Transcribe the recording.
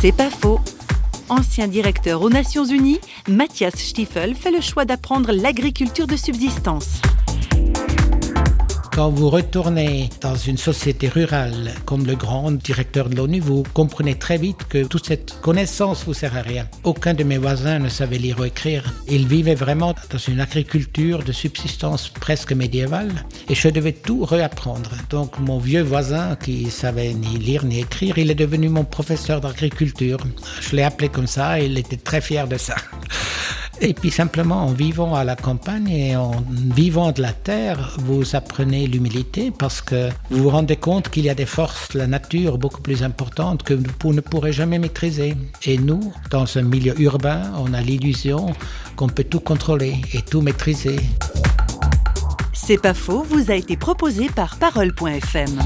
C'est pas faux. Ancien directeur aux Nations Unies, Mathias Stiefel fait le choix d'apprendre l'agriculture de subsistance. Quand vous retournez dans une société rurale comme le grand directeur de l'ONU, vous comprenez très vite que toute cette connaissance vous sert à rien. Aucun de mes voisins ne savait lire ou écrire. Ils vivaient vraiment dans une agriculture de subsistance presque médiévale et je devais tout réapprendre. Donc mon vieux voisin qui savait ni lire ni écrire, il est devenu mon professeur d'agriculture. Je l'ai appelé comme ça et il était très fier de ça. Et puis simplement en vivant à la campagne et en vivant de la terre, vous apprenez l'humilité parce que vous vous rendez compte qu'il y a des forces de la nature beaucoup plus importantes que vous ne pourrez jamais maîtriser. Et nous, dans un milieu urbain, on a l'illusion qu'on peut tout contrôler et tout maîtriser. C'est pas faux, vous a été proposé par parole.fm.